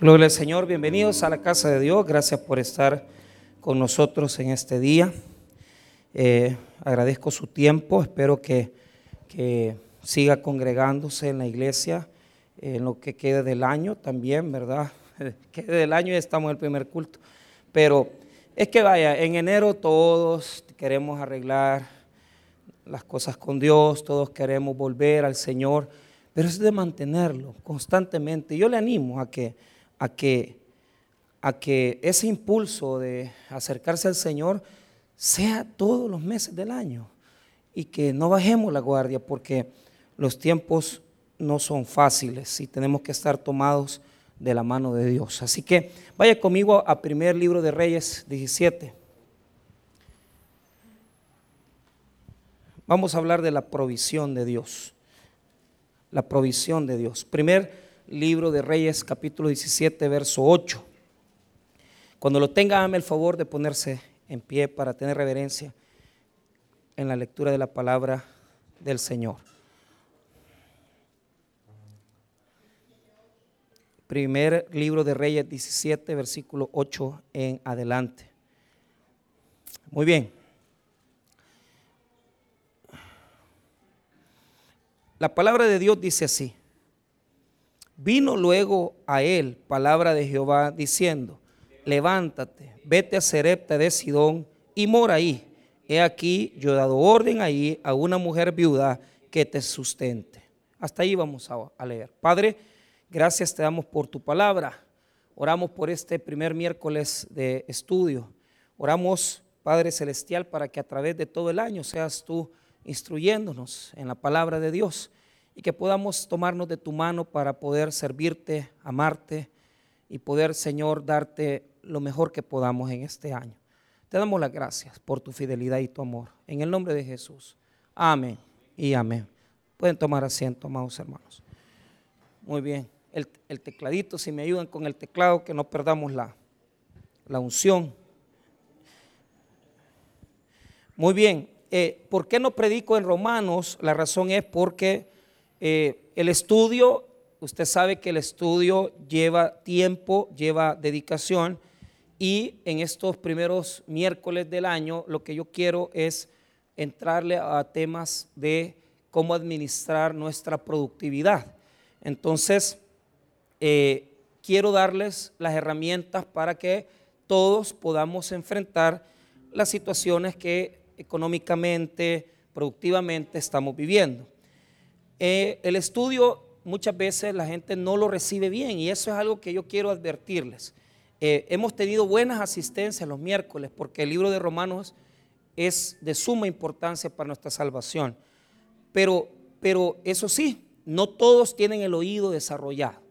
Gloria al Señor, bienvenidos a la casa de Dios. Gracias por estar con nosotros en este día. Eh, agradezco su tiempo, espero que, que, siga congregándose en la iglesia en lo que quede del año también, ¿verdad? Quede del año y estamos en el primer culto. Pero es que vaya, en enero todos queremos arreglar las cosas con Dios, todos queremos volver al Señor, pero es de mantenerlo constantemente. Yo le animo a que a que, a que ese impulso de acercarse al Señor sea todos los meses del año y que no bajemos la guardia porque los tiempos no son fáciles y tenemos que estar tomados de la mano de Dios. Así que vaya conmigo a primer libro de Reyes 17. Vamos a hablar de la provisión de Dios. La provisión de Dios. Primer libro de Reyes capítulo 17, verso 8. Cuando lo tenga, dame el favor de ponerse en pie para tener reverencia en la lectura de la palabra del Señor. Primer libro de Reyes 17, versículo 8 en adelante. Muy bien. La palabra de Dios dice así. Vino luego a él palabra de Jehová diciendo, levántate, vete a Serepta de Sidón y mora ahí. He aquí, yo he dado orden ahí a una mujer viuda que te sustente. Hasta ahí vamos a, leer. Padre, gracias te damos por tu palabra. Oramos por este primer miércoles de estudio. Oramos, Padre Celestial, para que a través de todo el año seas tú instruyéndonos en la palabra de Dios y que podamos tomarnos de tu mano para poder servirte, amarte y poder, Señor, darte lo mejor que podamos en este año. Te damos las gracias por tu fidelidad y tu amor. En el nombre de Jesús. Amén y amén. Pueden tomar asiento, amados hermanos. Muy bien. El, tecladito, si me ayudan con el teclado, que no perdamos la, la unción. Muy bien. Eh, ¿Por qué no predico en Romanos? La razón es porque eh, el estudio, usted sabe que el estudio lleva tiempo, lleva dedicación y en estos primeros miércoles del año lo que yo quiero es entrarle a temas de cómo administrar nuestra productividad. Entonces, eh, quiero darles las herramientas para que todos podamos enfrentar las situaciones que económicamente, productivamente estamos viviendo. Eh, el estudio muchas veces la gente no lo recibe bien y eso es algo que yo quiero advertirles. Eh, hemos tenido buenas asistencias los miércoles porque el libro de Romanos es de suma importancia para nuestra salvación. Pero, pero eso sí, no todos tienen el oído desarrollado.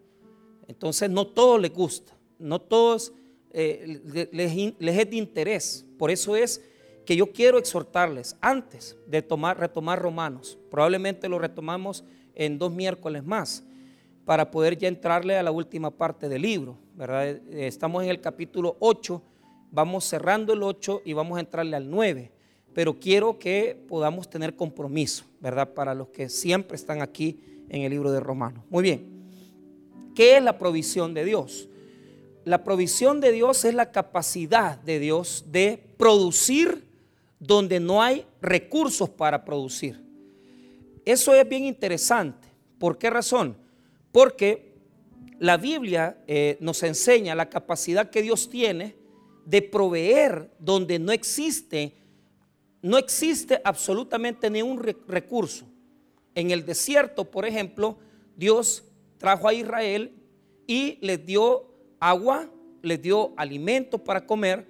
Entonces no todos les gusta, no todos eh, les, les, es de interés. Por eso es que yo quiero exhortarles antes de tomar, retomar Romanos. Probablemente lo retomamos en dos miércoles más para poder ya entrarle a la última parte del libro. ¿verdad? Eh, estamos en el capítulo 8, vamos cerrando el 8 y vamos a entrarle al 9. Pero quiero que podamos tener compromiso, ¿verdad? Para los que siempre están aquí en el libro de Romanos. Muy bien. ¿Qué es la provisión de Dios? La provisión de Dios es la capacidad de Dios de producir donde no hay recursos para producir. Eso es bien interesante. ¿Por qué razón? Porque la Biblia eh, nos enseña la capacidad que Dios tiene de proveer donde no existe, no existe absolutamente ni un recurso. En el desierto, por ejemplo, Dios trajo a Israel y les dio agua, les dio alimento para comer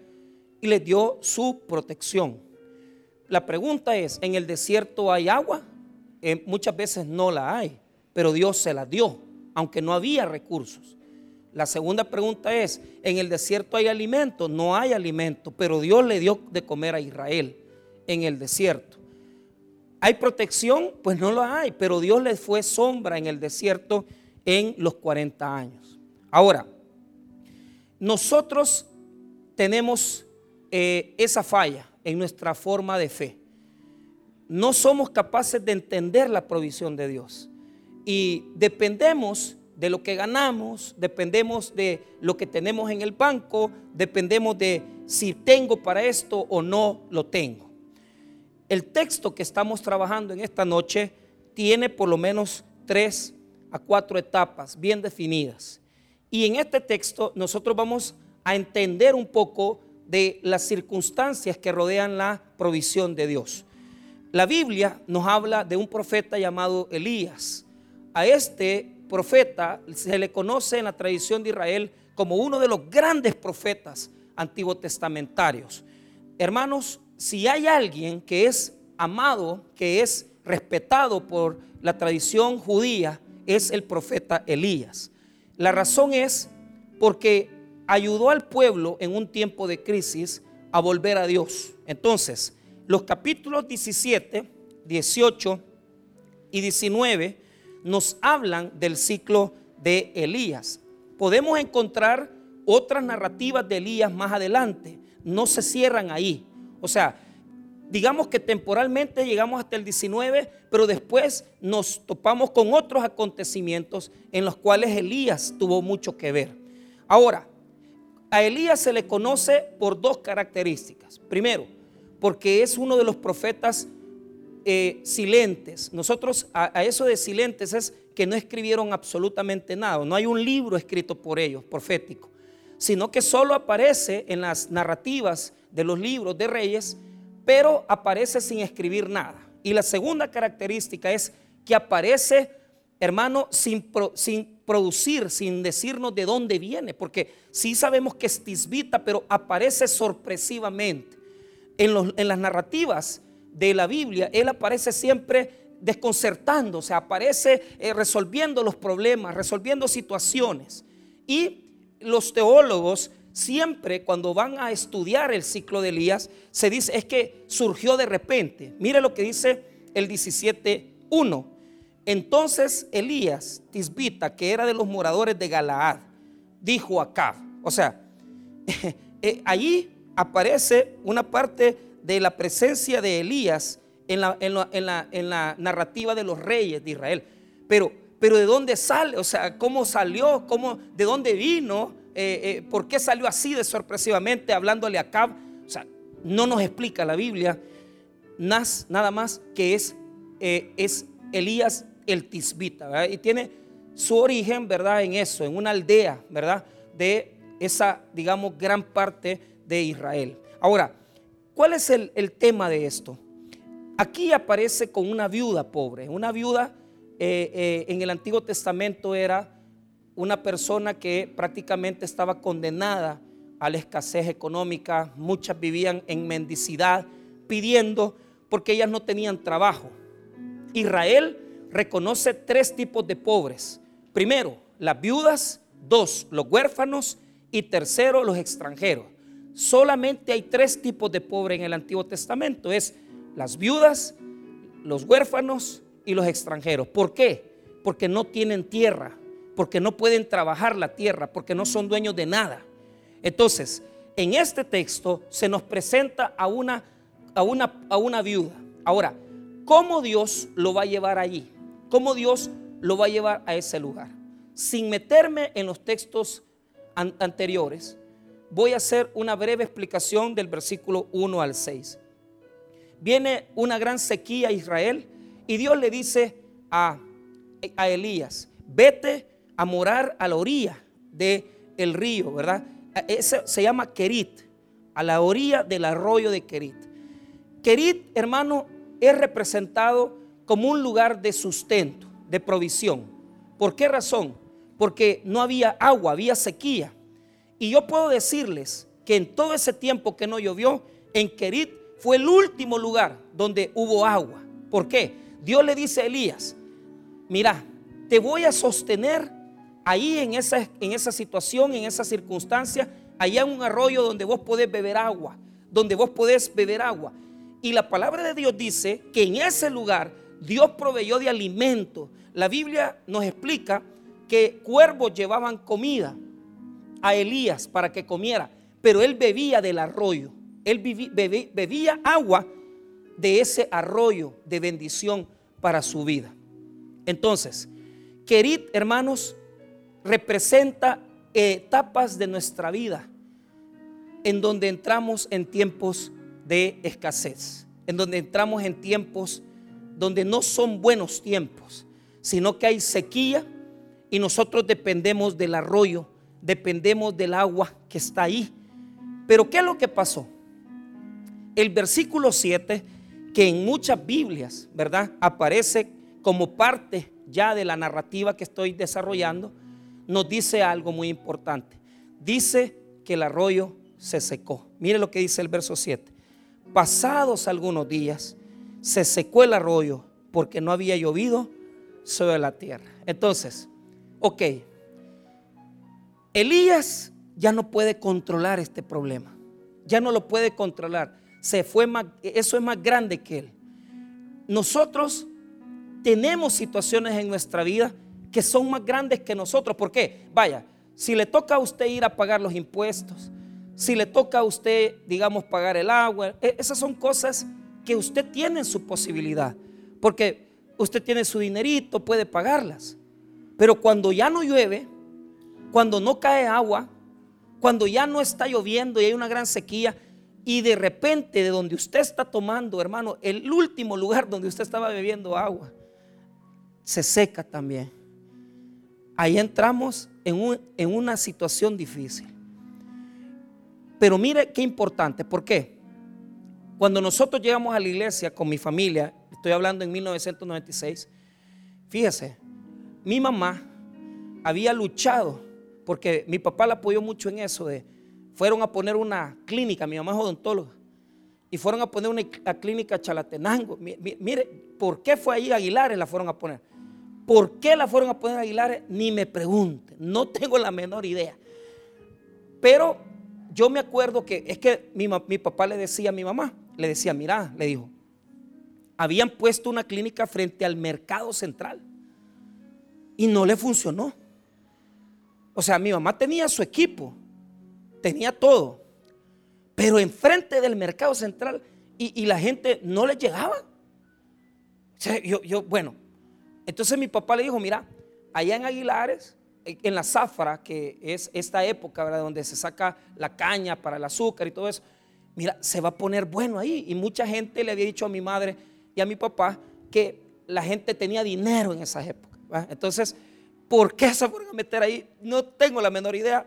y les dio su protección. La pregunta es, ¿en el desierto hay agua? Eh, muchas veces no la hay, pero Dios se la dio, aunque no había recursos. La segunda pregunta es, ¿en el desierto hay alimento? No hay alimento, pero Dios le dio de comer a Israel en el desierto. ¿Hay protección? Pues no la hay, pero Dios le fue sombra en el desierto en los 40 años. Ahora, nosotros tenemos eh, esa falla en nuestra forma de fe. No somos capaces de entender la provisión de Dios y dependemos de lo que ganamos, dependemos de lo que tenemos en el banco, dependemos de si tengo para esto o no lo tengo. El texto que estamos trabajando en esta noche tiene por lo menos tres a cuatro etapas bien definidas. Y en este texto nosotros vamos a entender un poco de las circunstancias que rodean la provisión de Dios. La Biblia nos habla de un profeta llamado Elías. A este profeta se le conoce en la tradición de Israel como uno de los grandes profetas antiguo testamentarios. Hermanos, si hay alguien que es amado, que es respetado por la tradición judía, es el profeta Elías. La razón es porque ayudó al pueblo en un tiempo de crisis a volver a Dios. Entonces, los capítulos 17, 18 y 19 nos hablan del ciclo de Elías. Podemos encontrar otras narrativas de Elías más adelante, no se cierran ahí. O sea, digamos que temporalmente llegamos hasta el 19, pero después nos topamos con otros acontecimientos en los cuales Elías tuvo mucho que ver. Ahora, a Elías se le conoce por dos características. Primero, porque es uno de los profetas eh, silentes. Nosotros a, eso de silentes es que no escribieron absolutamente nada. No hay un libro escrito por ellos, profético, sino que solo aparece en las narrativas de los libros de reyes, pero aparece sin escribir nada. Y la segunda característica es que aparece, hermano, sin, producir, sin decirnos de dónde viene, porque sí sabemos que es tisbita, pero aparece sorpresivamente. En, las narrativas de la Biblia, Él aparece siempre desconcertando, se aparece eh, resolviendo los problemas, resolviendo situaciones. Y los teólogos siempre cuando van a estudiar el ciclo de Elías, se dice es que surgió de repente. Mire lo que dice el 17.1. Entonces Elías, Tisbita, que era de los moradores de Galaad, dijo a o sea, eh, allí aparece una parte de la presencia de Elías en la, en la, narrativa de los reyes de Israel. Pero, pero ¿de dónde sale? O sea, ¿cómo salió? ¿Cómo, ¿De dónde vino? Eh, eh, ¿Por qué salió así de sorpresivamente hablándole a Cab? O sea, no nos explica la Biblia nada más que es, eh, es Elías el Tisbita, Y tiene su origen, ¿verdad? En eso, en una aldea, ¿verdad? De esa, digamos, gran parte de Israel. Ahora, ¿Cuál es el, tema de esto? Aquí aparece con una viuda pobre. Una viuda eh, eh, en el Antiguo Testamento era una persona que prácticamente estaba condenada a la escasez económica. Muchas vivían en mendicidad, pidiendo porque ellas no tenían trabajo. Israel reconoce tres tipos de pobres. Primero, las viudas. Dos, los huérfanos. Y tercero, los extranjeros solamente hay tres tipos de pobres en el Antiguo Testamento. Es las viudas, los huérfanos y los extranjeros. ¿Por qué? Porque no tienen tierra, porque no pueden trabajar la tierra, porque no son dueños de nada. Entonces, en este texto se nos presenta a una, a una, a una viuda. Ahora, ¿cómo Dios lo va a llevar allí? ¿Cómo Dios lo va a llevar a ese lugar? Sin meterme en los textos anteriores, voy a hacer una breve explicación del versículo 1 al 6. Viene una gran sequía a Israel y Dios le dice a, a Elías, vete a morar a la orilla del el río, ¿verdad? Ese se llama Kerit, a la orilla del arroyo de Kerit. Kerit, hermano, es representado como un lugar de sustento, de provisión. ¿Por qué razón? Porque no había agua, había sequía. Y yo puedo decirles que en todo ese tiempo que no llovió, en Kerit fue el último lugar donde hubo agua. ¿Por qué? Dios le dice a Elías, mira, te voy a sostener ahí en esa, en esa situación, en esa circunstancia, allá en un arroyo donde vos podés beber agua, donde vos podés beber agua. Y la palabra de Dios dice que en ese lugar Dios proveyó de alimento. La Biblia nos explica que cuervos llevaban comida a Elías para que comiera, pero él bebía del arroyo. Él bebía agua de ese arroyo de bendición para su vida. Entonces, Kerit, hermanos, representa etapas de nuestra vida en donde entramos en tiempos de escasez, en donde entramos en tiempos donde no son buenos tiempos, sino que hay sequía y nosotros dependemos del arroyo, dependemos del agua que está ahí. Pero ¿qué es lo que pasó? El versículo 7, que en muchas Biblias, ¿verdad? Aparece como parte ya de la narrativa que estoy desarrollando, nos dice algo muy importante. Dice que el arroyo se secó. Mire lo que dice el verso 7. Pasados algunos días, se secó el arroyo porque no había llovido sobre la tierra. Entonces, ok, Elías ya no puede controlar este problema. Ya no lo puede controlar. Se fue eso es más grande que él. Nosotros tenemos situaciones en nuestra vida que son más grandes que nosotros. ¿Por qué? Vaya, si le toca a usted ir a pagar los impuestos, si le toca a usted, digamos, pagar el agua, e, esas son cosas que usted tiene en su posibilidad. Porque usted tiene su dinerito, puede pagarlas. Pero cuando ya no llueve, cuando no cae agua, cuando ya no está lloviendo y hay una gran sequía, y de repente de donde usted está tomando, hermano, el último lugar donde usted estaba bebiendo agua, se seca también. Ahí entramos en, en una situación difícil. Pero mire qué importante, ¿por qué? Cuando nosotros llegamos a la iglesia con mi familia, estoy hablando en 1996, fíjese, mi mamá había luchado, porque mi papá la apoyó mucho en eso, de, fueron a poner una clínica, mi mamá es odontóloga, y fueron a poner una clínica Chalatenango. Mire, ¿por qué fue ahí Aguilares la fueron a poner? ¿Por qué la fueron a poner Aguilares? Ni me pregunte, no tengo la menor idea. Pero yo me acuerdo que es que mi, papá le decía a mi mamá, le decía, mira, le dijo, habían puesto una clínica frente al mercado central y no le funcionó. O sea, mi mamá tenía su equipo, tenía todo, pero enfrente del mercado central y, la gente no le llegaba. Yo, yo, bueno, entonces mi papá le dijo, mira, allá en Aguilares, en la zafra, que es esta época. Donde se saca la caña para el azúcar y todo eso, mira, se va a poner bueno ahí. Y mucha gente le había dicho a mi madre y a mi papá que la gente tenía dinero en esa época. Entonces, ¿por qué se fueron a meter ahí? No tengo la menor idea.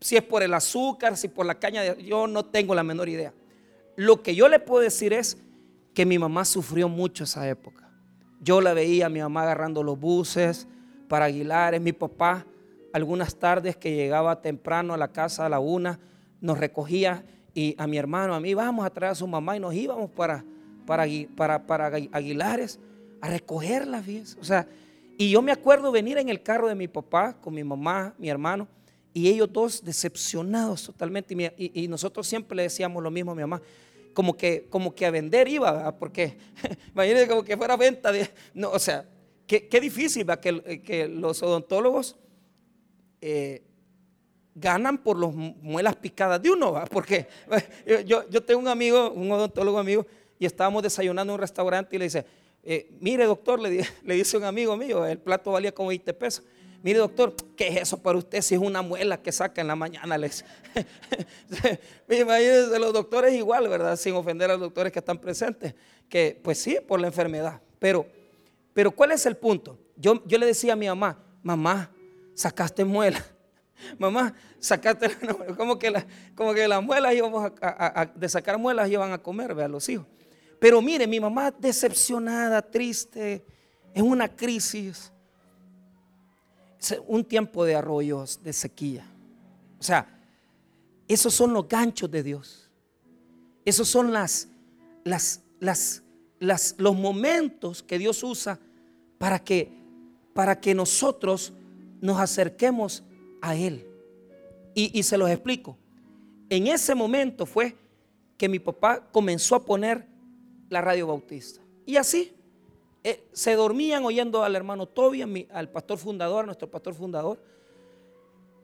Si es por el azúcar, si por la caña, de, yo no tengo la menor idea. Lo que yo le puedo decir es que mi mamá sufrió mucho esa época. Yo la veía a mi mamá agarrando los buses para Aguilares, mi papá algunas tardes que llegaba temprano a la casa a la una, nos recogía y a mi hermano, a mí, vamos a traer a su mamá y nos íbamos para, para, para, para Aguilares a recogerla, O sea, y yo me acuerdo venir en el carro de mi papá con mi mamá, mi hermano, y ellos dos decepcionados totalmente. Y, nosotros siempre le decíamos lo mismo a mi mamá, como que, como que a vender iba, porque imagínense como que fuera venta no, o sea, qué, qué difícil ¿va? Que, que, los odontólogos eh, ganan por las muelas picadas de uno, ¿va? porque yo, yo tengo un amigo, un odontólogo amigo, y estábamos desayunando en un restaurante y le dice, eh, mire doctor, le, le dice un amigo mío, el plato valía como 20 pesos. Mire, doctor, ¿qué es eso para usted si es una muela que saca en la mañana? Les... Imagínense, los doctores igual, ¿verdad? Sin ofender a los doctores que están presentes, que pues sí, por la enfermedad. Pero, pero ¿cuál es el punto? Yo, yo le decía a mi mamá, mamá, sacaste muela. Mamá, sacaste, como que, la, como que las muelas íbamos a, de sacar muelas iban a comer, a los hijos. Pero mire, mi mamá decepcionada, triste, en una crisis un tiempo de arroyos, de sequía. O sea, esos son los ganchos de Dios. Esos son las, las, las, las, los momentos que Dios usa para que, para que nosotros nos acerquemos a Él. Y, se los explico. En ese momento fue que mi papá comenzó a poner la radio bautista. Y así, eh, se dormían oyendo al hermano Toby, al pastor fundador, nuestro pastor fundador,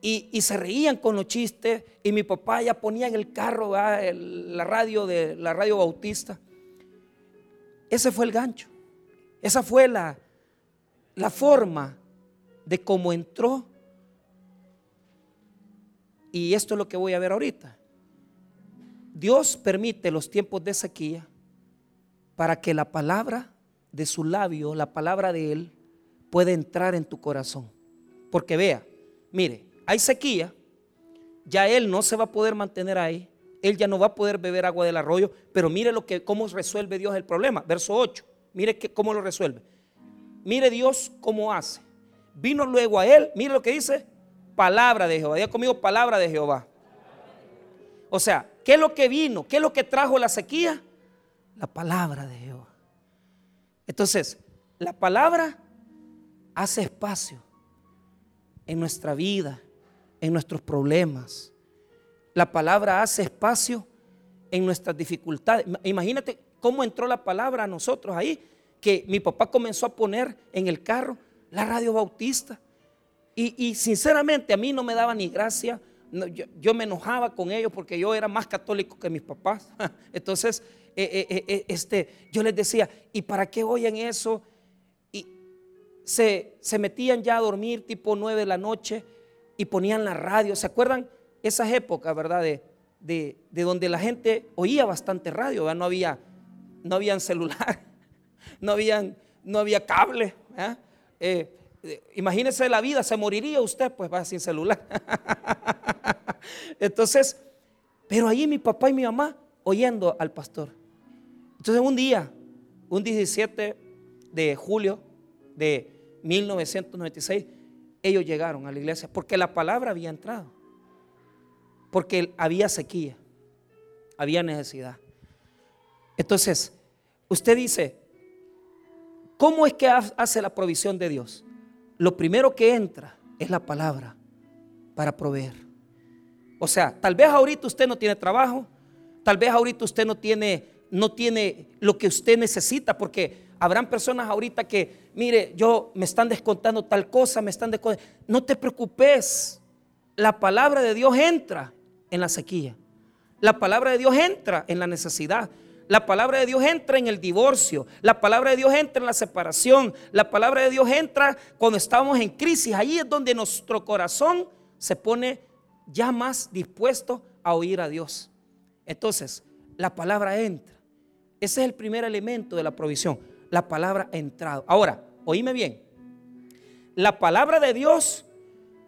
y, se reían con los chistes, y mi papá ya ponía en el carro la radio de la radio bautista. Ese fue el gancho. Esa fue la, la forma de cómo entró y esto es lo que voy a ver ahorita. Dios permite los tiempos de sequía para que la palabra de su labio, la palabra de Él, pueda entrar en tu corazón. Porque vea, mire, hay sequía, ya Él no se va a poder mantener ahí, Él ya no va a poder beber agua del arroyo, pero mire lo que, cómo resuelve Dios el problema. Verso 8, mire que, cómo lo resuelve. Mire Dios cómo hace. Vino luego a Él, mire lo que dice, palabra de Jehová. Diga conmigo palabra de Jehová. O sea, ¿qué es lo que vino? ¿Qué es lo que trajo la sequía? La palabra de Jehová. Entonces, la palabra hace espacio en nuestra vida, en nuestros problemas. La palabra hace espacio en nuestras dificultades. Imagínate cómo entró la palabra a nosotros ahí, que mi papá comenzó a poner en el carro la radio bautista. Y, sinceramente a mí no me daba ni gracia, yo, me enojaba con ellos porque yo era más católico que mis papás. Entonces, eh, eh, eh, este, yo les decía, ¿y para qué oyen eso? Y se, se metían ya a dormir tipo 9 de la noche y ponían la radio. ¿Se acuerdan esas épocas, verdad? De, de, donde la gente oía bastante radio, no había no habían celular, no, habían, no había cable. Imagínese la vida, se moriría usted, pues va sin celular. Entonces, pero ahí mi papá y mi mamá oyendo al pastor. Entonces un día, un 17 de julio de 1996, ellos llegaron a la iglesia porque la palabra había entrado, porque había sequía, había necesidad. Entonces, usted dice, ¿cómo es que hace la provisión de Dios? Lo primero que entra es la palabra para proveer. O sea, tal vez ahorita usted no tiene trabajo, tal vez ahorita usted no tiene no tiene lo que usted necesita, porque habrán personas ahorita que, mire, yo me están descontando tal cosa, me están descontando. No te preocupes, la palabra de Dios entra en la sequía. La palabra de Dios entra en la necesidad. La palabra de Dios entra en el divorcio. La palabra de Dios entra en la separación. La palabra de Dios entra cuando estamos en crisis. Ahí es donde nuestro corazón se pone ya más dispuesto a oír a Dios. Entonces, la palabra entra. Ese es el primer elemento de la provisión, la palabra entrado. Ahora, oíme bien, la palabra de Dios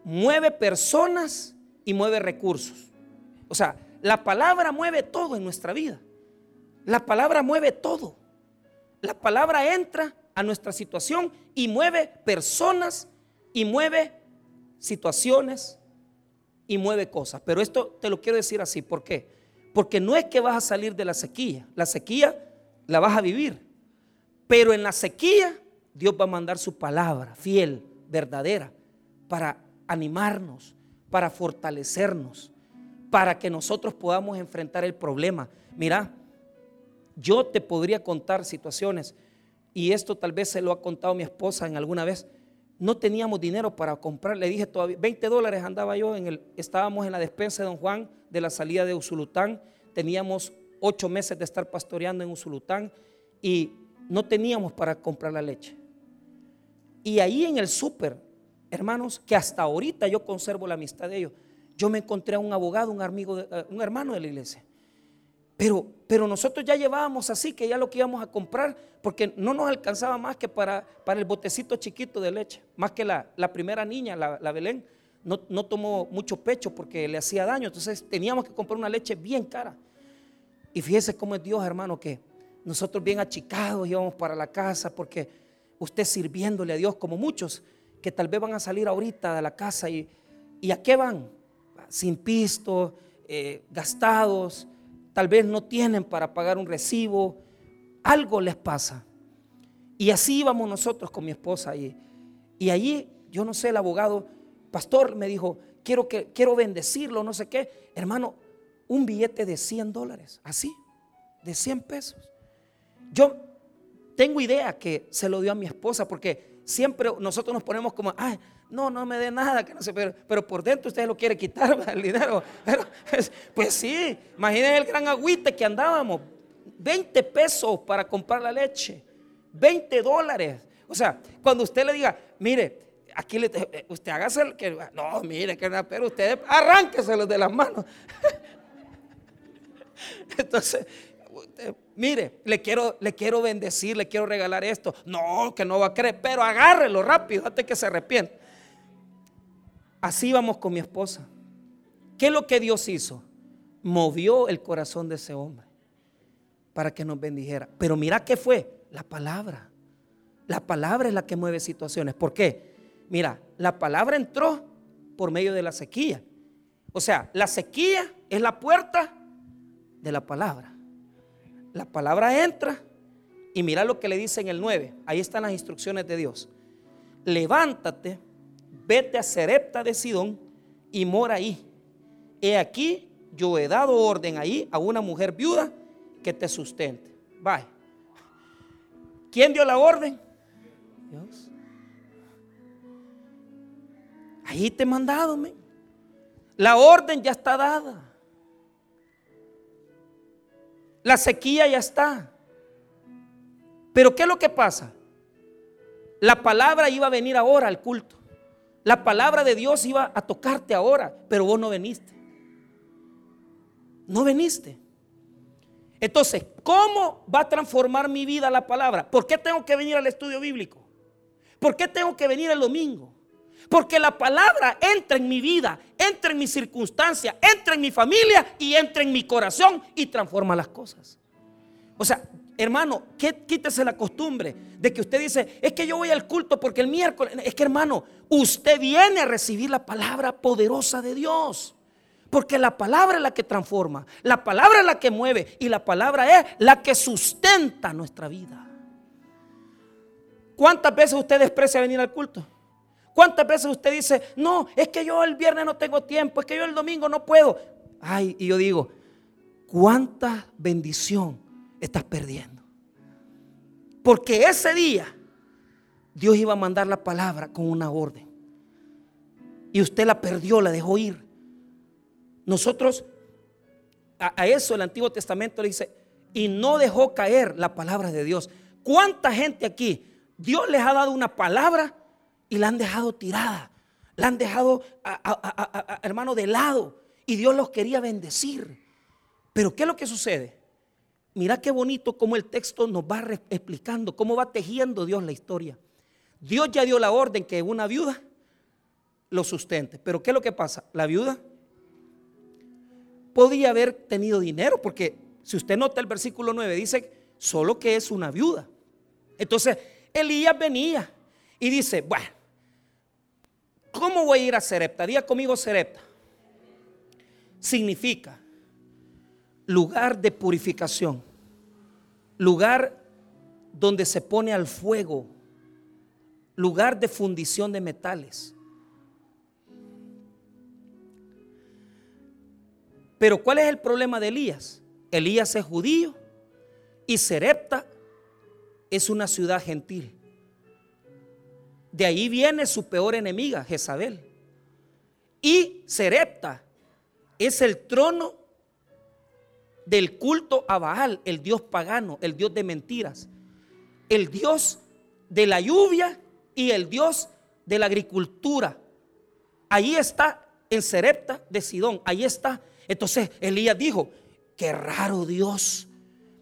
mueve personas y mueve recursos. O sea, la palabra mueve todo en nuestra vida. La palabra mueve todo. La palabra entra a nuestra situación y mueve personas y mueve situaciones y mueve cosas. Pero esto te lo quiero decir así. ¿Por qué? Porque no es que vas a salir de la sequía. La sequía la vas a vivir. Pero en la sequía Dios va a mandar su palabra fiel, verdadera, para animarnos, para fortalecernos, para que nosotros podamos enfrentar el problema. Mira, yo te podría contar situaciones, y esto tal vez se lo ha contado mi esposa en alguna vez. No teníamos dinero para comprar, le dije todavía, 20 dólares andaba yo, en el, estábamos en la despensa de Don Juan de la salida de Usulután, teníamos ocho meses de estar pastoreando en Usulután y no teníamos para comprar la leche. Y ahí en el súper, hermanos, que hasta ahorita yo conservo la amistad de ellos, yo me encontré a un abogado, un, amigo eh, un hermano de la iglesia. Pero, pero nosotros ya llevábamos así que ya lo que íbamos a comprar, porque no nos alcanzaba más que para, para el botecito chiquito de leche, más que la, primera niña, la, la Belén, no, no, tomó mucho pecho porque le hacía daño, entonces teníamos que comprar una leche bien cara. Y fíjese cómo es Dios, hermano, que nosotros bien achicados íbamos para la casa porque usted sirviéndole a Dios como muchos que tal vez van a salir ahorita de la casa y, ¿y a qué van? Sin pisto, eh, gastados, tal vez no tienen para pagar un recibo, algo les pasa. Y así íbamos nosotros con mi esposa y, y allí, yo no sé, el abogado, pastor, me dijo, quiero, que, quiero bendecirlo, no sé qué. Hermano, un billete de 100 dólares, así, de 100 pesos. Yo tengo idea que se lo dio a mi esposa porque siempre nosotros nos ponemos como, ay, no, no me dé nada, que no sé, pero, pero por dentro usted lo quiere quitar el dinero. Pues, pues, sí, imaginen el gran agüite que andábamos, 20 pesos para comprar la leche, 20 dólares. O sea, cuando usted le diga, mire, aquí le, eh, usted hágase el que, no, mire, que pero usted arránqueselos de las manos. Entonces, mire, le quiero, le quiero bendecir, le quiero regalar esto. No, que no va a creer, pero agárrelo rápido antes que se arrepienta. Así vamos con mi esposa. ¿Qué es lo que Dios hizo? Movió el corazón de ese hombre para que nos bendijera. Pero mira qué fue, la palabra. La palabra es la que mueve situaciones. ¿Por qué? Mira, la palabra entró por medio de la sequía. O sea, la sequía es la puerta de la palabra. La palabra entra y mira lo que le dice en el 9. Ahí están las instrucciones de Dios. Levántate, vete a Serepta de Sidón y mora ahí. He aquí, yo he dado orden ahí a una mujer viuda que te sustente. Vaya. ¿Quién dio la orden? Dios. Ahí te he mandado, La orden ya está dada. La sequía ya está. Pero ¿qué es lo que pasa? La palabra iba a venir ahora al culto. La palabra de Dios iba a tocarte ahora, pero vos no veniste. No veniste. Entonces, ¿cómo va a transformar mi vida la palabra? ¿Por qué tengo que venir al estudio bíblico? ¿Por qué tengo que venir el domingo? Porque la palabra entra en mi vida, entra en mi circunstancia, entra en mi familia y entra en mi corazón y transforma las cosas. O sea, hermano, quítese la costumbre de que usted dice, es que yo voy al culto porque el miércoles, es que hermano, usted viene a recibir la palabra poderosa de Dios. Porque la palabra es la que transforma, la palabra es la que mueve y la palabra es la que sustenta nuestra vida. ¿Cuántas veces usted desprecia venir al culto? ¿Cuántas veces usted dice, no, es que yo el viernes no tengo tiempo, es que yo el domingo no puedo? Ay, y yo digo, ¿cuánta bendición estás perdiendo? Porque ese día Dios iba a mandar la palabra con una orden. Y usted la perdió, la dejó ir. Nosotros, a, eso el Antiguo Testamento le dice, y no dejó caer la palabra de Dios. ¿Cuánta gente aquí Dios les ha dado una palabra y la han dejado tirada? La han dejado, hermano, de lado. Y Dios los quería bendecir. Pero ¿qué es lo que sucede? Mira qué bonito cómo el texto nos va explicando, cómo va tejiendo Dios la historia. Dios ya dio la orden que una viuda lo sustente. Pero ¿qué es lo que pasa? La viuda podía haber tenido dinero, porque si usted nota el versículo 9, dice solo que es una viuda. Entonces, Elías venía y dice, bueno, ¿cómo voy a ir a Serepta? Diga conmigo Serepta. Significa lugar de purificación, lugar donde se pone al fuego, lugar de fundición de metales. Pero ¿cuál es el problema de Elías? Elías es judío y Serepta es una ciudad gentil. De ahí viene su peor enemiga, Jezabel. Y Serepta es el trono del culto a Baal, el dios pagano, el dios de mentiras, el dios de la lluvia y el dios de la agricultura. Ahí está en Serepta de Sidón, ahí está entonces Elías dijo, qué raro Dios,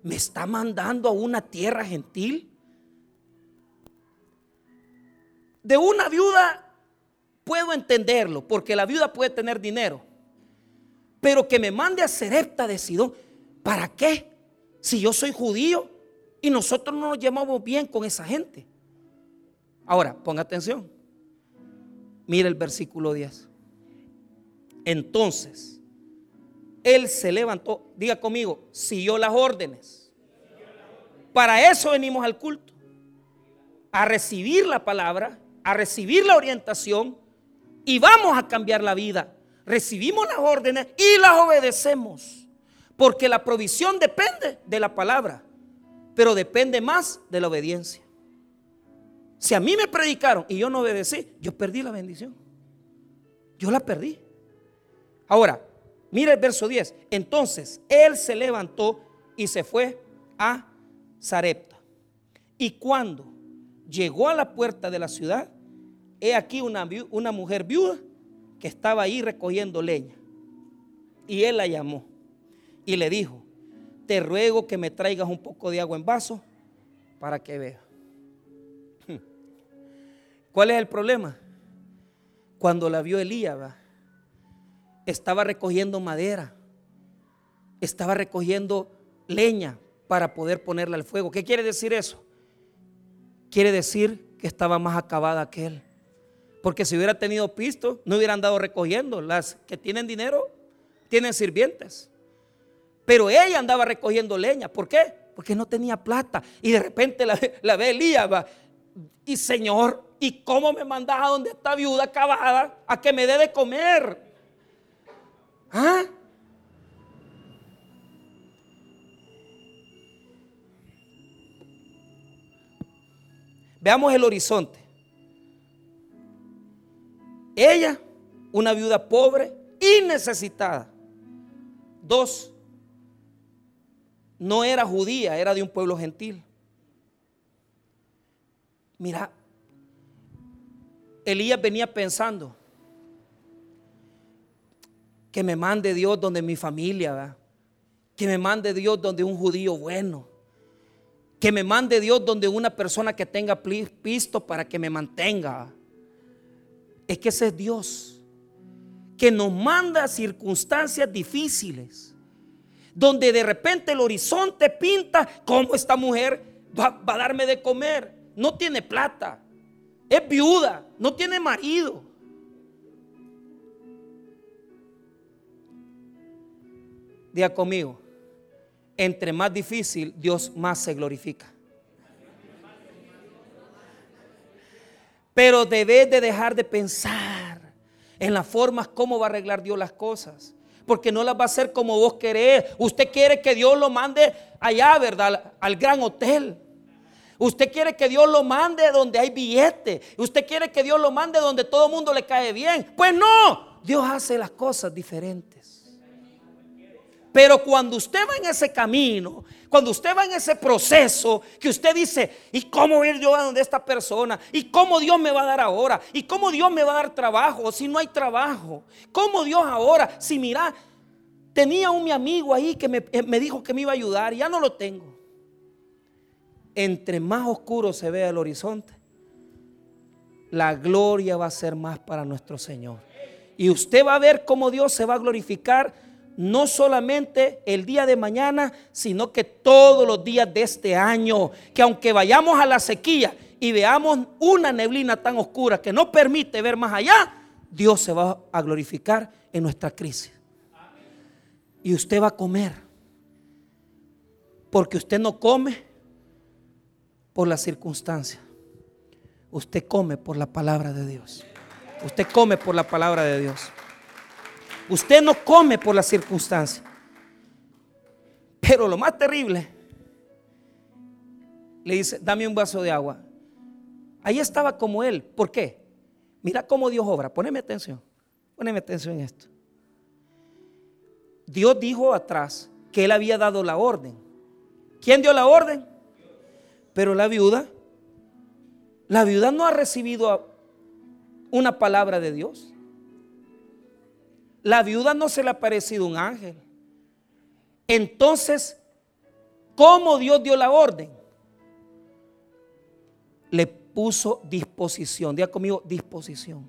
me está mandando a una tierra gentil. De una viuda puedo entenderlo, porque la viuda puede tener dinero. Pero que me mande a Serepta de Sidón, ¿para qué? Si yo soy judío y nosotros no nos llevamos bien con esa gente. Ahora, ponga atención. Mira el versículo 10. Entonces, él se levantó, diga conmigo, siguió las órdenes. Para eso venimos al culto, a recibir la palabra, a recibir la orientación y vamos a cambiar la vida. Recibimos las órdenes y las obedecemos, porque la provisión depende de la palabra, pero depende más de la obediencia. Si a mí me predicaron y yo no obedecí, yo perdí la bendición. Yo la perdí. Ahora, Mira el verso 10. Entonces él se levantó y se fue a Zarepta. Y cuando llegó a la puerta de la ciudad, he aquí una, una mujer viuda que estaba ahí recogiendo leña. Y él la llamó y le dijo, te ruego que me traigas un poco de agua en vaso para que vea. ¿Cuál es el problema? Cuando la vio Elías, estaba recogiendo madera, estaba recogiendo leña para poder ponerla al fuego. ¿Qué quiere decir eso? Quiere decir que estaba más acabada que él. Porque si hubiera tenido pisto, no hubieran dado recogiendo. Las que tienen dinero tienen sirvientes. Pero ella andaba recogiendo leña. ¿Por qué? Porque no tenía plata. Y de repente la, la ve Elías. Y Señor, ¿y cómo me mandas a donde está viuda acabada a que me dé de comer? ¿Ah? Veamos el horizonte. Ella, una viuda pobre y necesitada. Dos, no era judía, era de un pueblo gentil. Mira, Elías venía pensando que me mande Dios donde mi familia, que me mande Dios donde un judío bueno, que me mande Dios donde una persona que tenga pisto para que me mantenga. Es que ese es Dios, que nos manda circunstancias difíciles donde de repente el horizonte pinta como esta mujer va, a darme de comer. No tiene plata, es viuda, no tiene marido. Diga conmigo, entre más difícil, Dios más se glorifica. Pero debes de dejar de pensar en las formas cómo va a arreglar Dios las cosas porque no las va a hacer como vos querés. Usted quiere que Dios lo mande allá, ¿verdad? Al, gran hotel. Usted quiere que Dios lo mande donde hay billete. Usted quiere que Dios lo mande donde todo el mundo le cae bien. Pues no, Dios hace las cosas diferentes. Pero cuando usted va en ese camino, cuando usted va en ese proceso, que usted dice, ¿y cómo ir yo a donde esta persona? ¿Y cómo Dios me va a dar ahora? ¿Y cómo Dios me va a dar trabajo si no hay trabajo? ¿Cómo Dios ahora? Si mira, tenía un mi amigo ahí que me, eh, me dijo que me iba a ayudar ya no lo tengo. Entre más oscuro se vea el horizonte, la gloria va a ser más para nuestro Señor. Y usted va a ver cómo Dios se va a glorificar no solamente el día de mañana, sino que todos los días de este año. Que aunque vayamos a la sequía y veamos una neblina tan oscura que no permite ver más allá, Dios se va a glorificar en nuestra crisis. Y usted va a comer. Porque usted no come por las circunstancias. Usted come por la palabra de Dios. Usted come por la palabra de Dios. Usted no come por las circunstancias. Pero lo más terrible, le dice, dame un vaso de agua. Ahí estaba como él. ¿Por qué? Mira cómo Dios obra. Poneme atención. Poneme atención en esto. Dios dijo atrás que él había dado la orden. ¿Quién dio la orden? Pero la viuda, la viuda no ha recibido una palabra de Dios. La viuda no se le ha parecido un ángel. Entonces, ¿cómo Dios dio la orden? Le puso disposición. Diga conmigo, disposición.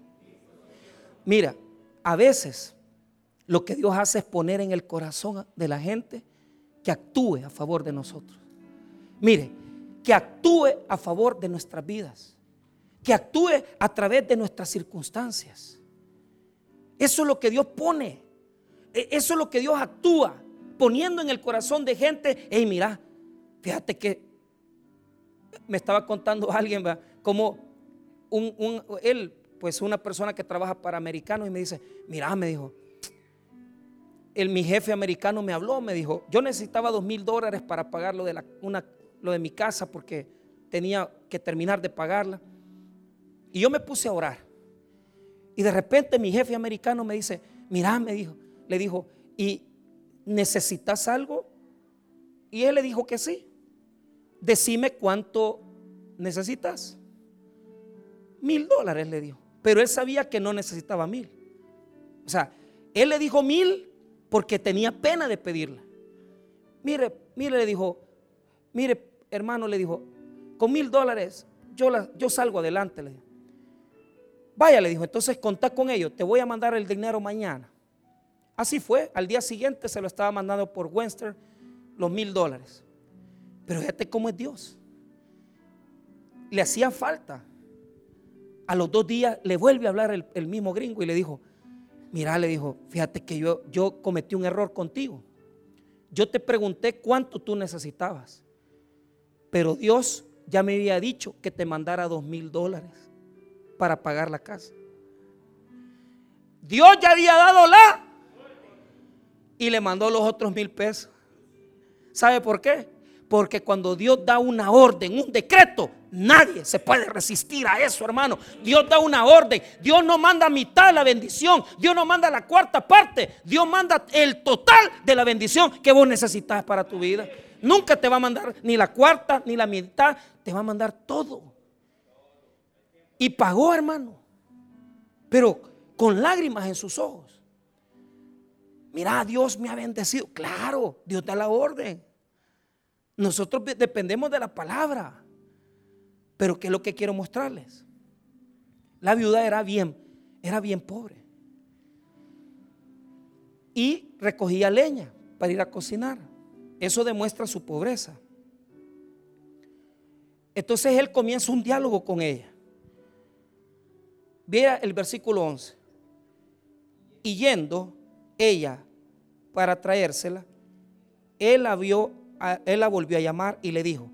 Mira, a veces lo que Dios hace es poner en el corazón de la gente que actúe a favor de nosotros. Mire, que actúe a favor de nuestras vidas. Que actúe a través de nuestras circunstancias. Eso es lo que Dios pone. E, eso es lo que Dios actúa, poniendo en el corazón de gente, hey, mira, fíjate que me estaba contando alguien, como un, él, pues una persona que trabaja para americanos y me dice, mira, me dijo, el, mi jefe americano me habló, me dijo, yo necesitaba dos mil dólares para pagar lo de, la, una, lo de mi casa porque tenía que terminar de pagarla. Y yo me puse a orar. Y de repente mi jefe americano me dice, mira, me dijo, le dijo, ¿y necesitas algo? Y él le dijo que sí. Decime cuánto necesitas. mil dólares, le dijo. Pero él sabía que no necesitaba mil. O sea, él le dijo mil porque tenía pena de pedirla. Mire, mire, le dijo, mire, hermano, le dijo, con mil dólares yo, la, yo salgo adelante. Le dijo. Vaya, le dijo, entonces contá con ellos, te voy a mandar el dinero mañana. Así fue, al día siguiente se lo estaba mandando por Webster los mil dólares. Pero fíjate cómo es Dios. Le hacía falta. A los dos días le vuelve a hablar el, mismo gringo y le dijo, mira, le dijo, fíjate que yo, yo cometí un error contigo. Yo te pregunté cuánto tú necesitabas, pero Dios ya me había dicho que te mandara dos mil dólares para pagar la casa. Dios ya había dado la y le mandó los otros mil pesos. ¿Sabe por qué? Porque cuando Dios da una orden, un decreto, nadie se puede resistir a eso, hermano. Dios da una orden. Dios no manda mitad de la bendición. Dios no manda la cuarta parte. Dios manda el total de la bendición que vos necesitas para tu vida. Nunca te va a mandar ni la cuarta ni la mitad. Te va a mandar todo. Y pagó, hermano. Pero con lágrimas en sus ojos. Mira, Dios me ha bendecido. Claro, Dios da la orden. Nosotros dependemos de la palabra. Pero ¿qué es lo que quiero mostrarles? La viuda era bien, era bien pobre. Y recogía leña para ir a cocinar. Eso demuestra su pobreza. Entonces él comienza un diálogo con ella. Vea el versículo 11. Y yendo ella para traérsela, él la vio él la volvió a llamar y le dijo,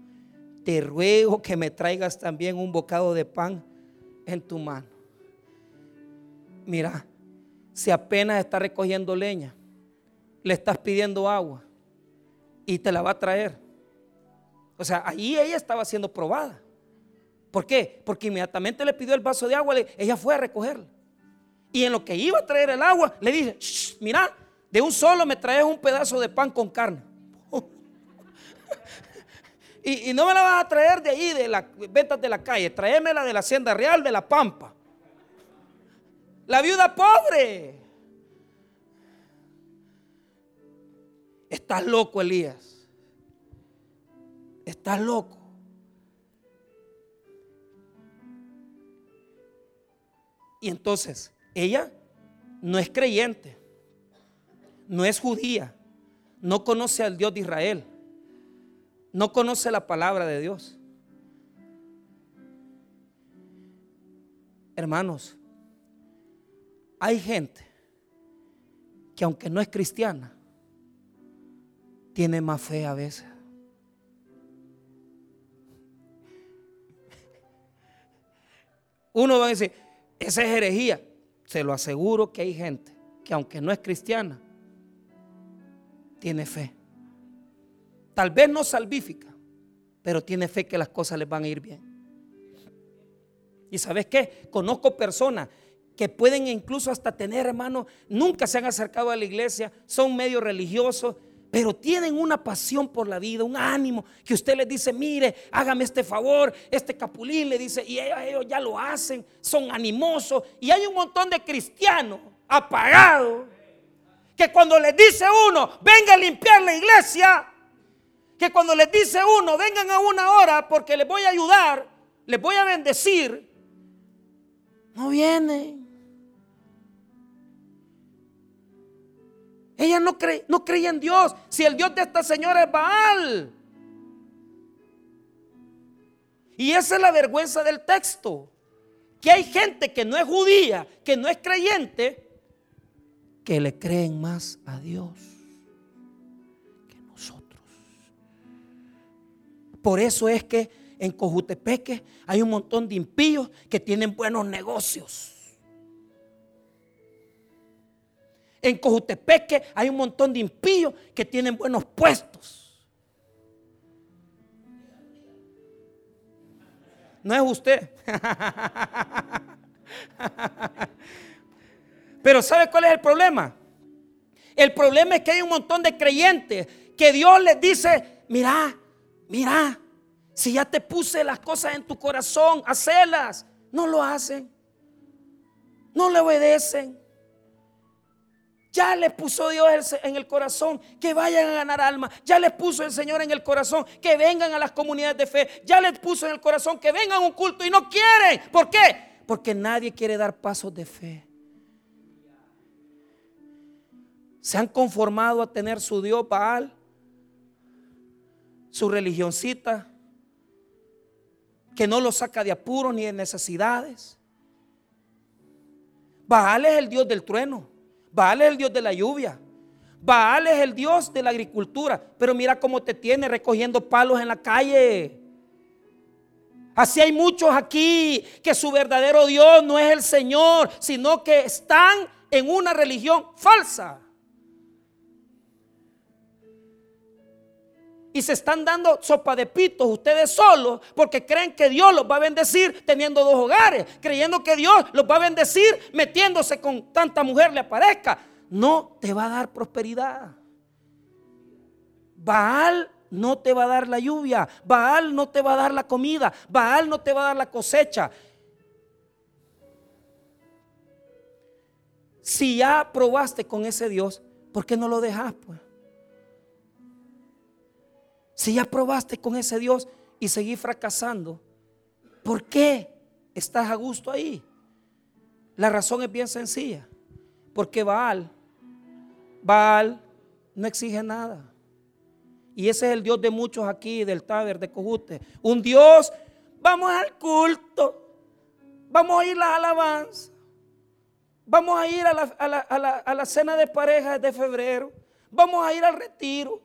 te ruego que me traigas también un bocado de pan en tu mano. Mira, si apenas está recogiendo leña, le estás pidiendo agua y te la va a traer. O sea, ahí ella estaba siendo probada. ¿Por qué? Porque inmediatamente le pidió el vaso de agua, ella fue a recogerla. Y en lo que iba a traer el agua, le dije, mira, de un solo me traes un pedazo de pan con carne. Y, no me la vas a traer de ahí, de las ventas de la calle. Tráemela de la hacienda real de la Pampa. La viuda pobre. Estás loco, Elías. Estás loco. Y entonces, ella no es creyente, no es judía, no conoce al Dios de Israel no conoce la palabra de Dios. Hermanos, hay gente que aunque no es cristiana, tiene más fe a veces. Uno va a decir, esa es herejía. Se lo aseguro que hay gente que aunque no es cristiana, tiene fe. Tal vez no salvífica, pero tiene fe que las cosas les van a ir bien. Y sabes qué? Conozco personas que pueden incluso hasta tener, hermano, nunca se han acercado a la iglesia, son medio religiosos, pero tienen una pasión por la vida, un ánimo, que usted les dice, mire, hágame este favor, este capulín le dice, y ellos, ya lo hacen, son animosos, y hay un montón de cristianos apagados, que cuando les dice uno, venga a limpiar la iglesia, que cuando les dice uno, vengan a una hora porque les voy a ayudar, les voy a bendecir, no vienen. Ella no, cree, no en Dios. Si el Dios de esta señora es Baal. Y esa es la vergüenza del texto. Que hay gente que no es judía, que no es creyente, que le creen más a Dios. Por eso es que en Cojutepeque hay un montón de impíos que tienen buenos negocios. En Cojutepeque hay un montón de impíos que tienen buenos puestos. No es usted. Pero ¿sabe cuál es el problema? El problema es que hay un montón de creyentes que Dios les dice, mira, mira, si ya te puse las cosas en tu corazón, hacelas. no lo hacen. No le obedecen. Ya les puso Dios en el corazón que vayan a ganar alma. Ya les puso el Señor en el corazón que vengan a las comunidades de fe. Ya les puso en el corazón que vengan a un culto y no quieren. ¿Por qué? Porque nadie quiere dar pasos de fe. Se han conformado a tener su Dios Baal, su religioncita, que no lo saca de apuros ni de necesidades. Baal es el Dios del trueno. Baal es el Dios de la lluvia. Baal es el Dios de la agricultura. Pero mira cómo te tiene recogiendo palos en la calle. Así hay muchos aquí que su verdadero Dios no es el Señor, sino que están en una religión falsa. Y se están dando sopa de pitos ustedes solos porque creen que Dios los va a bendecir teniendo dos hogares, creyendo que Dios los va a bendecir metiéndose con tanta mujer le aparezca. No te va a dar prosperidad. Baal no te va a dar la lluvia, Baal no te va a dar la comida, Baal no te va a dar la cosecha. Si ya probaste con ese Dios, ¿por qué no lo dejas pues? Si ya probaste con ese Dios y seguís fracasando, ¿por qué estás a gusto ahí? La razón es bien sencilla. Porque Baal, Baal no exige nada. Y ese es el Dios de muchos aquí, del Taber, de Cojute. Un Dios, vamos al culto, vamos a ir a la alabanza, vamos a ir a la, a la cena de parejas de febrero, vamos a ir al retiro,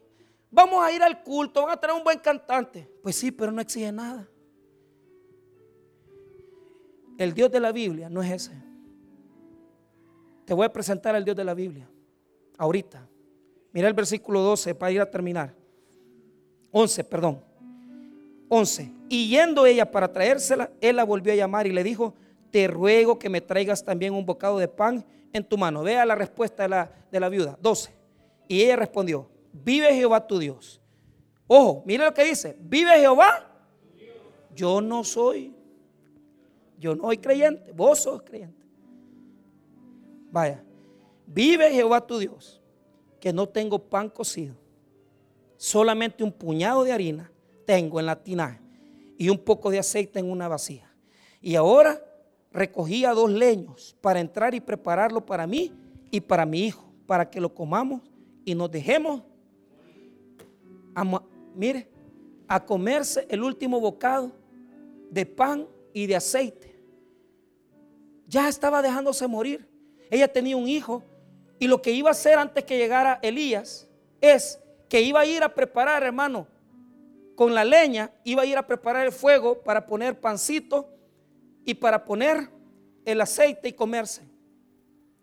Vamos a ir al culto, van a traer un buen cantante. Pues sí, pero no exige nada. El Dios de la Biblia no es ese. Te voy a presentar al Dios de la Biblia. Ahorita. Mira el versículo 12 para ir a terminar. 11, perdón. 11. Y yendo ella para traérsela, él la volvió a llamar y le dijo, te ruego que me traigas también un bocado de pan en tu mano. Vea la respuesta de la, de la viuda. 12. Y ella respondió, vive Jehová tu Dios. Ojo, mire lo que dice, vive Jehová. Yo no soy, yo no soy creyente, vos sos creyente. Vaya, vive Jehová tu Dios, que no tengo pan cocido, solamente un puñado de harina tengo en la tinaja y un poco de aceite en una vasija. Y ahora recogía dos leños para entrar y prepararlo para mí y para mi hijo, para que lo comamos y nos dejemos mire, a comerse el último bocado de pan y de aceite. Ya estaba dejándose morir. Ella tenía un hijo y lo que iba a hacer antes que llegara Elías es que iba a ir a preparar, hermano, con la leña, iba a ir a preparar el fuego para poner pancito y para poner el aceite y comerse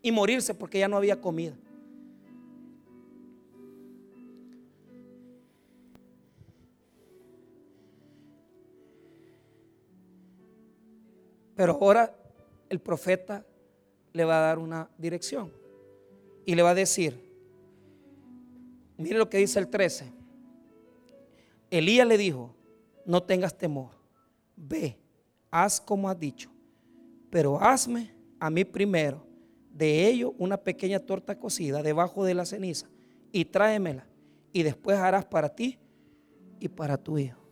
y morirse porque ya no había comida. Pero ahora el profeta le va a dar una dirección y le va a decir, mire lo que dice el 13. Elías le dijo, no tengas temor, ve, haz como has dicho, pero hazme a mí primero de ello una pequeña torta cocida debajo de la ceniza y tráemela y después harás para ti y para tu hijo.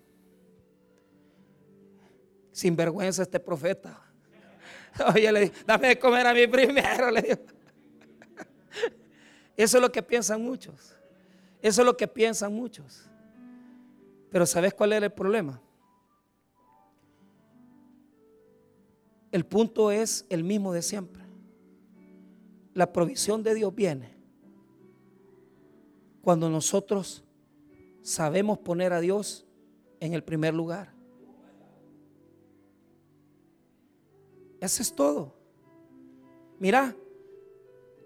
Sin vergüenza este profeta. Oye, le dijo, dame de comer a mí primero. Eso es lo que piensan muchos. Eso es lo que piensan muchos. Pero ¿sabes cuál era el problema? El punto es el mismo de siempre. La provisión de Dios viene cuando nosotros sabemos poner a Dios en el primer lugar. Eso es todo. Mira,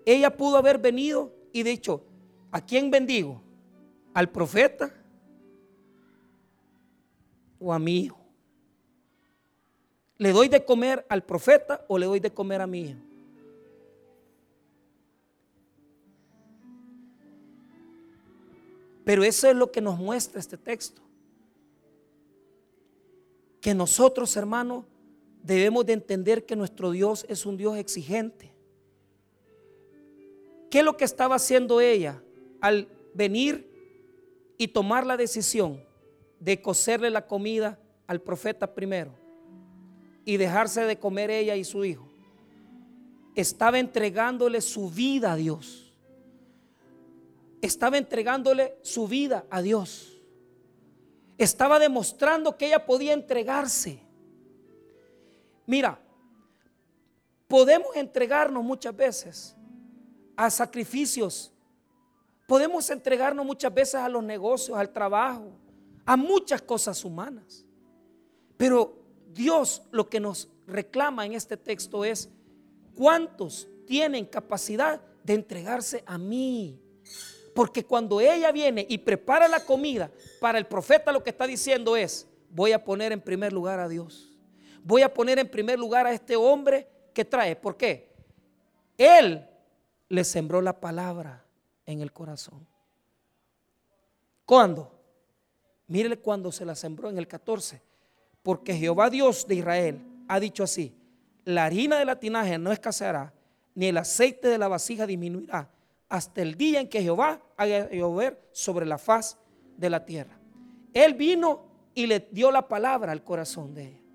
ella pudo haber venido y dicho, ¿a quién bendigo? ¿Al profeta o a mi hijo? ¿Le doy de comer al profeta o le doy de comer a mi hijo? Pero eso es lo que nos muestra este texto. Que nosotros, hermanos, debemos de entender que nuestro Dios es un Dios exigente. ¿Qué es lo que estaba haciendo ella al venir y tomar la decisión de cocerle la comida al profeta primero y dejarse de comer ella y su hijo? Estaba entregándole su vida a Dios. Estaba entregándole su vida a Dios. Estaba demostrando que ella podía entregarse. Mira, podemos entregarnos muchas veces a sacrificios. Podemos entregarnos muchas veces a los negocios, al trabajo, a muchas cosas humanas. Pero Dios lo que nos reclama en este texto es, ¿cuántos tienen capacidad de entregarse a mí? Porque cuando ella viene y prepara la comida, para el profeta lo que está diciendo es, voy a poner en primer lugar a Dios voy a poner en primer lugar a este hombre que trae. ¿Por qué? Él le sembró la palabra en el corazón. ¿Cuándo? Mírele cuando se la sembró en el 14. Porque Jehová Dios de Israel ha dicho así, la harina de la tinaje no escaseará, ni el aceite de la vasija disminuirá, hasta el día en que Jehová haga llover sobre la faz de la tierra. Él vino y le dio la palabra al corazón de ella.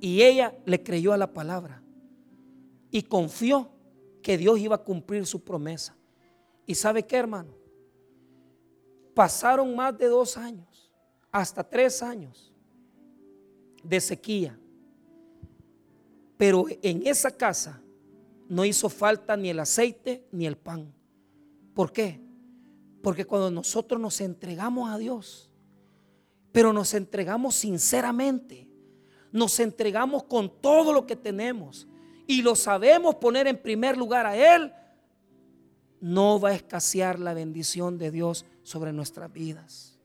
Y ella le creyó a la palabra y confió que Dios iba a cumplir su promesa. ¿Y sabe qué, hermano? Pasaron más de dos años, hasta tres años de sequía. Pero en esa casa no hizo falta ni el aceite ni el pan. ¿Por qué? Porque cuando nosotros nos entregamos a Dios, pero nos entregamos sinceramente, nos entregamos con todo lo que tenemos y lo sabemos poner en primer lugar a Él, no va a escasear la bendición de Dios sobre nuestras vidas.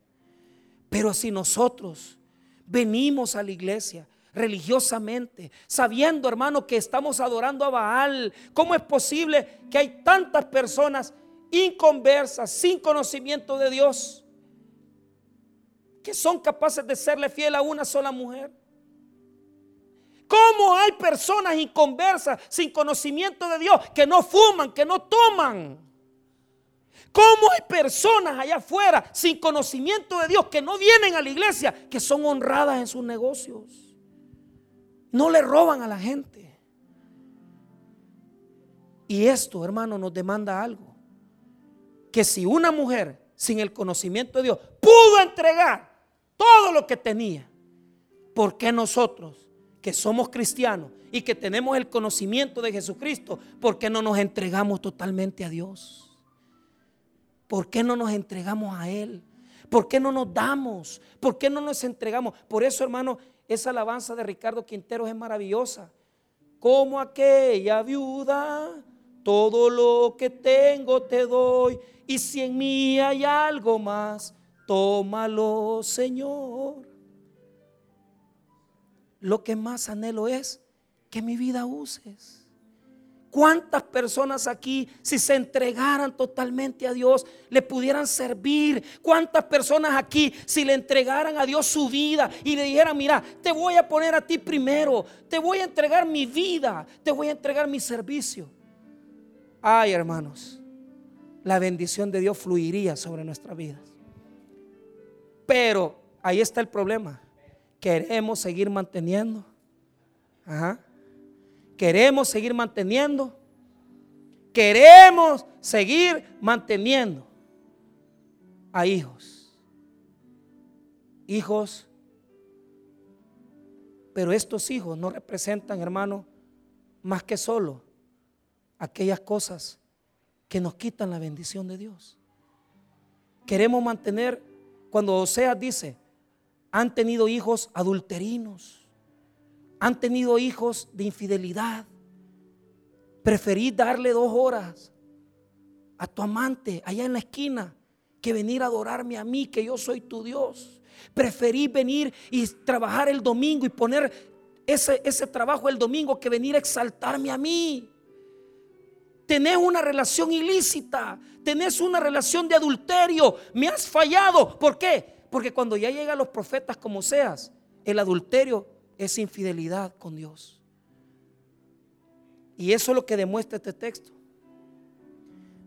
Pero si nosotros venimos a la iglesia religiosamente, sabiendo, hermano, que estamos adorando a Baal, ¿cómo es posible que hay tantas personas inconversas, sin conocimiento de Dios, que son capaces de serle fiel a una sola mujer? ¿Cómo hay personas inconversas, sin conocimiento de Dios, que no fuman, que no toman? ¿Cómo hay personas allá afuera sin conocimiento de Dios que no vienen a la iglesia, que son honradas en sus negocios? No le roban a la gente. Y esto, hermano, nos demanda algo. Que si una mujer sin el conocimiento de Dios pudo entregar todo lo que tenía, ¿por qué nosotros que somos cristianos y que tenemos el conocimiento de Jesucristo, ¿por qué no nos entregamos totalmente a Dios? ¿Por qué no nos entregamos a Él? ¿Por qué no nos damos? ¿Por qué no nos entregamos? Por eso, hermano, esa alabanza de Ricardo Quinteros es maravillosa. Como aquella viuda, todo lo que tengo te doy. Y si en mí hay algo más, tómalo, Señor lo que más anhelo es que mi vida uses. ¿Cuántas personas aquí, si se entregaran totalmente a Dios, le pudieran servir? ¿Cuántas personas aquí, si le entregaran a Dios su vida y le dijeran, mira, te voy a poner a ti primero, te voy a entregar mi vida, te voy a entregar mi servicio? Ay, hermanos, la bendición de Dios fluiría sobre nuestras vidas. Pero ahí está el problema queremos seguir manteniendo. Queremos seguir manteniendo. Queremos seguir manteniendo a hijos. Hijos. Pero estos hijos no representan, hermano, más que solo aquellas cosas que nos quitan la bendición de Dios. Queremos mantener, cuando Oseas dice, han tenido hijos adulterinos, han tenido hijos de infidelidad. Preferí darle dos horas a tu amante allá en la esquina que venir a adorarme a mí, que yo soy tu Dios. Preferí venir y trabajar el domingo y poner ese, ese trabajo el domingo que venir a exaltarme a mí. Tenés una relación ilícita, tenés una relación de adulterio, me has fallado. ¿Por qué? Porque cuando ya llegan los profetas como seas, el adulterio es infidelidad con Dios. Y eso es lo que demuestra este texto.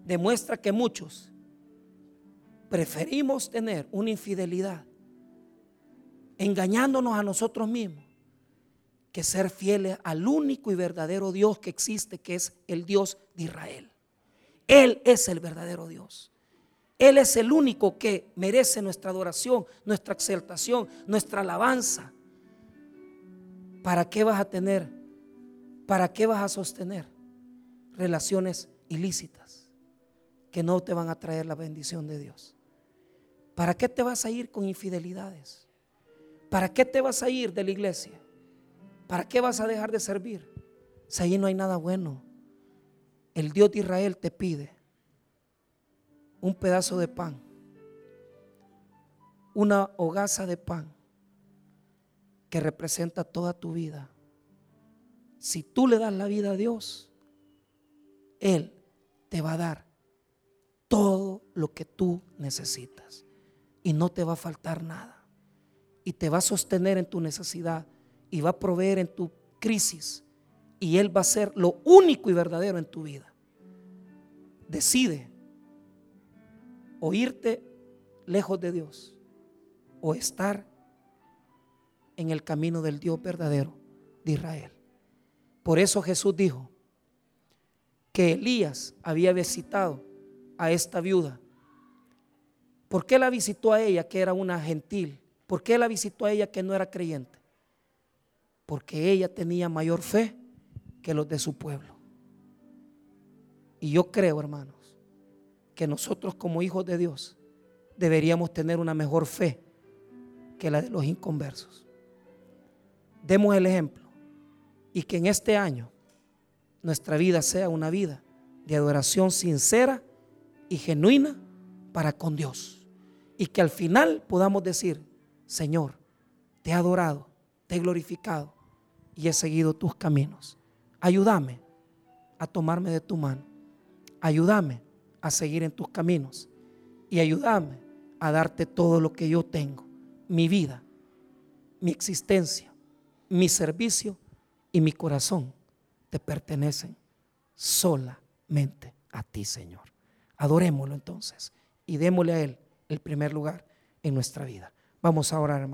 Demuestra que muchos preferimos tener una infidelidad engañándonos a nosotros mismos que ser fieles al único y verdadero Dios que existe, que es el Dios de Israel. Él es el verdadero Dios. Él es el único que merece nuestra adoración, nuestra exaltación, nuestra alabanza. ¿Para qué vas a tener? ¿Para qué vas a sostener relaciones ilícitas que no te van a traer la bendición de Dios? ¿Para qué te vas a ir con infidelidades? ¿Para qué te vas a ir de la iglesia? ¿Para qué vas a dejar de servir? Si ahí no hay nada bueno. El Dios de Israel te pide un pedazo de pan, una hogaza de pan que representa toda tu vida. Si tú le das la vida a Dios, Él te va a dar todo lo que tú necesitas y no te va a faltar nada. Y te va a sostener en tu necesidad y va a proveer en tu crisis y Él va a ser lo único y verdadero en tu vida. Decide o irte lejos de Dios o estar en el camino del Dios verdadero de Israel. Por eso Jesús dijo que Elías había visitado a esta viuda. ¿Por qué la visitó a ella que era una gentil? ¿Por qué la visitó a ella que no era creyente? Porque ella tenía mayor fe que los de su pueblo. Y yo creo, hermanos, que nosotros como hijos de Dios deberíamos tener una mejor fe que la de los inconversos. Demos el ejemplo y que en este año nuestra vida sea una vida de adoración sincera y genuina para con Dios. Y que al final podamos decir, Señor, te he adorado, te he glorificado y he seguido tus caminos. Ayúdame a tomarme de tu mano. Ayúdame a seguir en tus caminos y ayúdame a darte todo lo que yo tengo, mi vida, mi existencia, mi servicio y mi corazón te pertenecen solamente a ti, Señor. Adorémoslo entonces y démosle a Él el primer lugar en nuestra vida. Vamos a orar, hermano.